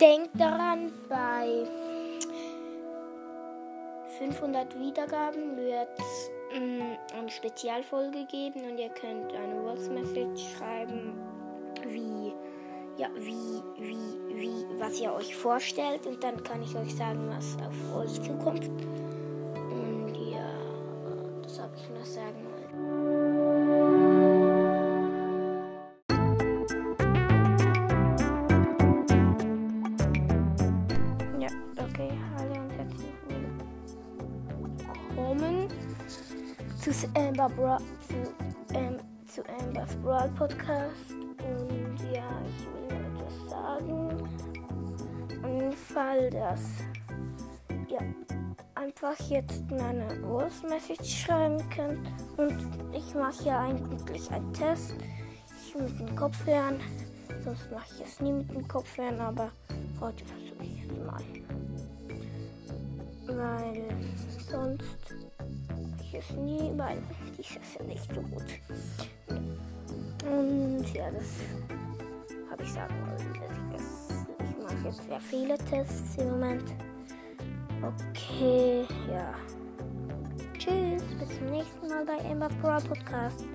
denkt daran, bei 500 Wiedergaben wird es mm, eine Spezialfolge geben und ihr könnt eine Voice Message schreiben, wie, ja, wie, wie, wie, was ihr euch vorstellt und dann kann ich euch sagen, was auf euch zukommt. Okay, hallo und herzlich willkommen zu Amber Bra zu, ähm, zu Amber's Brawl Podcast. Und ja, ich will noch etwas sagen. Im Fall, dass ihr einfach jetzt meine Voice Message schreiben könnt. Und ich mache ja eigentlich einen Test. Ich mit dem Kopfhörern. Sonst mache ich es nie mit dem Kopfhörern, aber heute versuche ich es mal. Weil sonst ich es nie, weil ich es ja nicht so gut. Und ja, das habe ich sagen wollen. Ich, ich mache jetzt sehr viele Tests im Moment. Okay, ja. Tschüss, bis zum nächsten Mal bei Emma Pro Podcast.